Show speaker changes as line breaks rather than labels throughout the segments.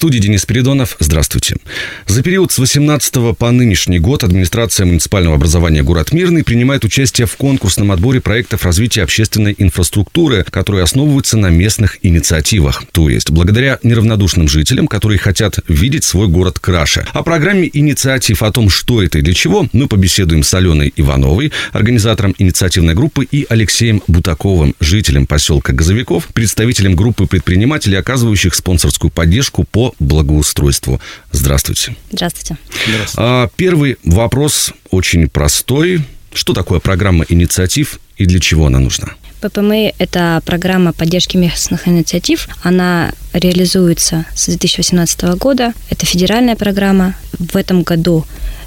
Студии Денис Передонов. Здравствуйте. За период с 18 по нынешний год администрация муниципального образования «Город Мирный» принимает участие в конкурсном отборе проектов развития общественной инфраструктуры, которые основываются на местных инициативах. То есть, благодаря неравнодушным жителям, которые хотят видеть свой город краше. О программе инициатив, о том, что это и для чего, мы побеседуем с Аленой Ивановой, организатором инициативной группы, и Алексеем Бутаковым, жителем поселка Газовиков, представителем группы предпринимателей, оказывающих спонсорскую поддержку по благоустройству. Здравствуйте.
Здравствуйте.
Здравствуйте. А, первый вопрос очень простой. Что такое программа инициатив и для чего она нужна?
ППМ – это программа поддержки местных инициатив. Она реализуется с 2018 года. Это федеральная программа. В этом году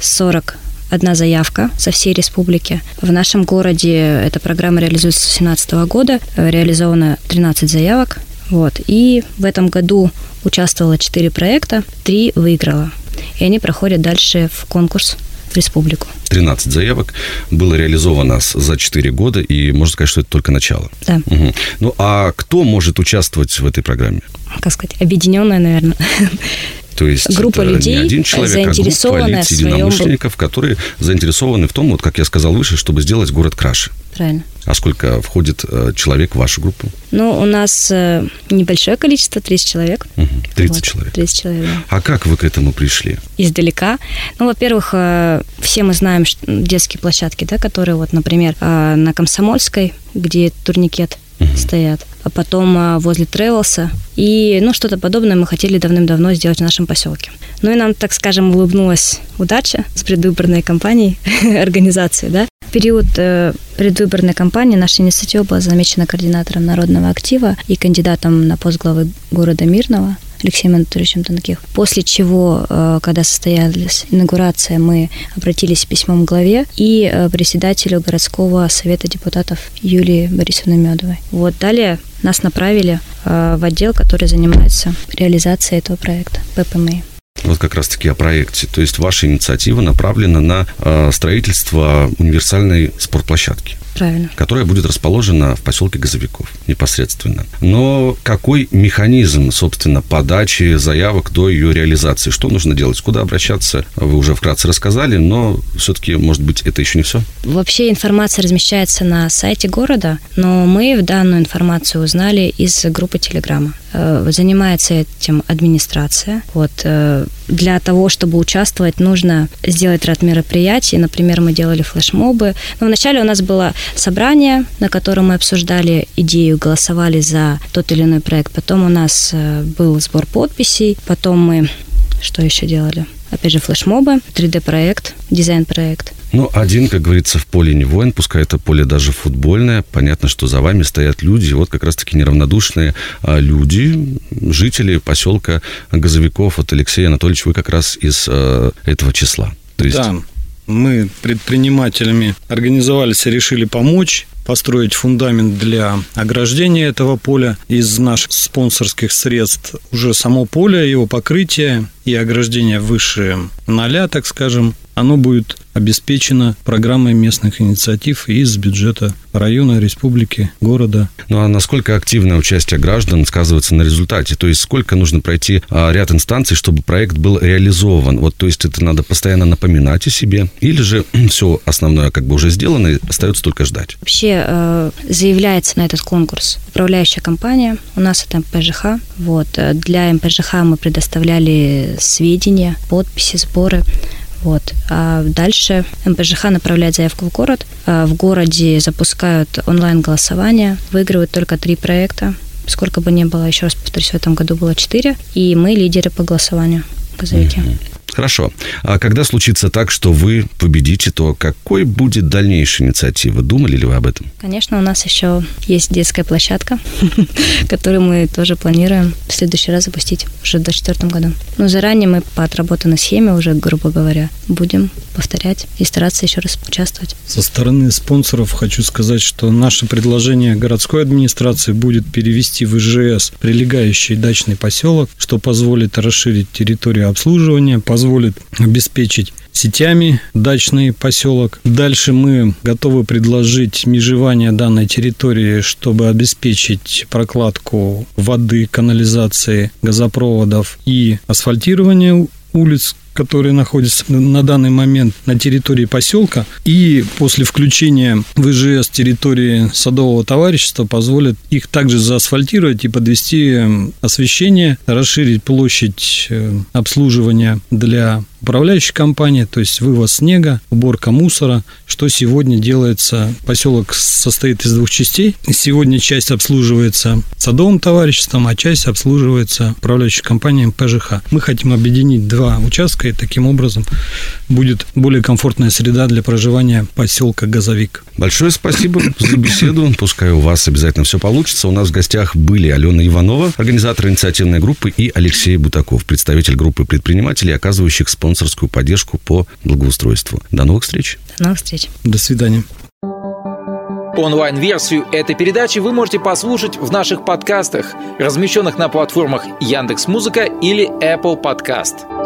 40 одна заявка со всей республики. В нашем городе эта программа реализуется с 2017 года. Реализовано 13 заявок. Вот. И в этом году участвовало 4 проекта, 3 выиграла. И они проходят дальше в конкурс в республику.
13 заявок было реализовано за 4 года, и можно сказать, что это только начало.
Да.
Угу. Ну, а кто может участвовать в этой программе?
Как сказать, объединенная, наверное.
То есть
группа
это
людей,
не один человек, а группа лиц единомышленников, которые заинтересованы в том, вот как я сказал выше, чтобы сделать город краше.
Правильно.
А сколько входит э, человек в вашу группу?
Ну, у нас э, небольшое количество, 30 человек.
Угу, 30
вот,
человек.
30 человек, да.
А как вы к этому пришли?
Издалека. Ну, во-первых, э, все мы знаем детские площадки, да, которые вот, например, на Комсомольской, где турникет угу. стоят, а потом возле Тревелса. И, ну, что-то подобное мы хотели давным-давно сделать в нашем поселке. Ну и нам, так скажем, улыбнулась удача с предвыборной кампанией организации, да, период э, предвыборной кампании наша инициатива была замечена координатором народного актива и кандидатом на пост главы города Мирного Алексеем Анатольевичем Тонких. После чего, э, когда состоялась инаугурация, мы обратились письмом к главе и э, председателю городского совета депутатов Юлии Борисовны Медовой. Вот далее нас направили в отдел, который занимается реализацией этого проекта ППМИ.
Вот как раз-таки о проекте. То есть ваша инициатива направлена на э, строительство универсальной спортплощадки.
Правильно.
Которая будет расположена в поселке Газовиков непосредственно. Но какой механизм, собственно, подачи заявок до ее реализации? Что нужно делать? Куда обращаться? Вы уже вкратце рассказали, но все-таки, может быть, это еще не все?
Вообще информация размещается на сайте города, но мы в данную информацию узнали из группы Телеграма. Э, занимается этим администрация. Вот. Э, для того, чтобы участвовать, нужно сделать ряд мероприятий. Например, мы делали флешмобы. Но вначале у нас было собрание, на котором мы обсуждали идею, голосовали за тот или иной проект. Потом у нас э, был сбор подписей. Потом мы что еще делали? Опять же, флешмобы, 3D-проект, дизайн-проект.
Ну, один, как говорится, в поле не воин, пускай это поле даже футбольное. Понятно, что за вами стоят люди, вот как раз-таки неравнодушные а, люди, жители поселка Газовиков. Вот Алексей Анатольевич, вы как раз из а, этого числа.
То есть... Да, мы предпринимателями организовались и решили помочь построить фундамент для ограждения этого поля из наших спонсорских средств. Уже само поле, его покрытие и ограждение выше ноля, так скажем, оно будет обеспечено программой местных инициатив из бюджета района, республики, города.
Ну а насколько активное участие граждан сказывается на результате? То есть сколько нужно пройти а, ряд инстанций, чтобы проект был реализован? Вот, то есть это надо постоянно напоминать о себе? Или же все основное как бы уже сделано и остается только ждать?
Вообще э, заявляется на этот конкурс управляющая компания. У нас это МПЖХ. Вот. Для МПЖХ мы предоставляли сведения, подписи, сборы. Вот. А дальше МПЖХ направляет заявку в город. А в городе запускают онлайн-голосование. Выигрывают только три проекта. Сколько бы ни было, еще раз повторюсь, в этом году было четыре. И мы лидеры по голосованию газовики.
Хорошо. А когда случится так, что вы победите, то какой будет дальнейшая инициатива? Думали ли вы об этом?
Конечно, у нас еще есть детская площадка, которую мы тоже планируем в следующий раз запустить уже в 2024 году. Но заранее мы по отработанной схеме уже, грубо говоря, будем повторять и стараться еще раз участвовать.
Со стороны спонсоров хочу сказать, что наше предложение городской администрации будет перевести в ИЖС прилегающий дачный поселок, что позволит расширить территорию обслуживания, позволит позволит обеспечить сетями дачный поселок. Дальше мы готовы предложить межевание данной территории, чтобы обеспечить прокладку воды, канализации, газопроводов и асфальтирование улиц, которые находятся на данный момент на территории поселка, и после включения в ИЖС территории садового товарищества позволят их также заасфальтировать и подвести освещение, расширить площадь э, обслуживания для управляющей компании, то есть вывоз снега, уборка мусора, что сегодня делается. Поселок состоит из двух частей. Сегодня часть обслуживается садовым товариществом, а часть обслуживается управляющей компанией ПЖХ. Мы хотим объединить два участка, и таким образом будет более комфортная среда для проживания поселка Газовик.
Большое спасибо за беседу. Пускай у вас обязательно все получится. У нас в гостях были Алена Иванова, организатор инициативной группы, и Алексей Бутаков, представитель группы предпринимателей, оказывающих спонсорскую поддержку по благоустройству. До новых встреч.
До новых встреч.
До свидания.
Онлайн-версию этой передачи вы можете послушать в наших подкастах, размещенных на платформах Яндекс.Музыка или Apple Podcast.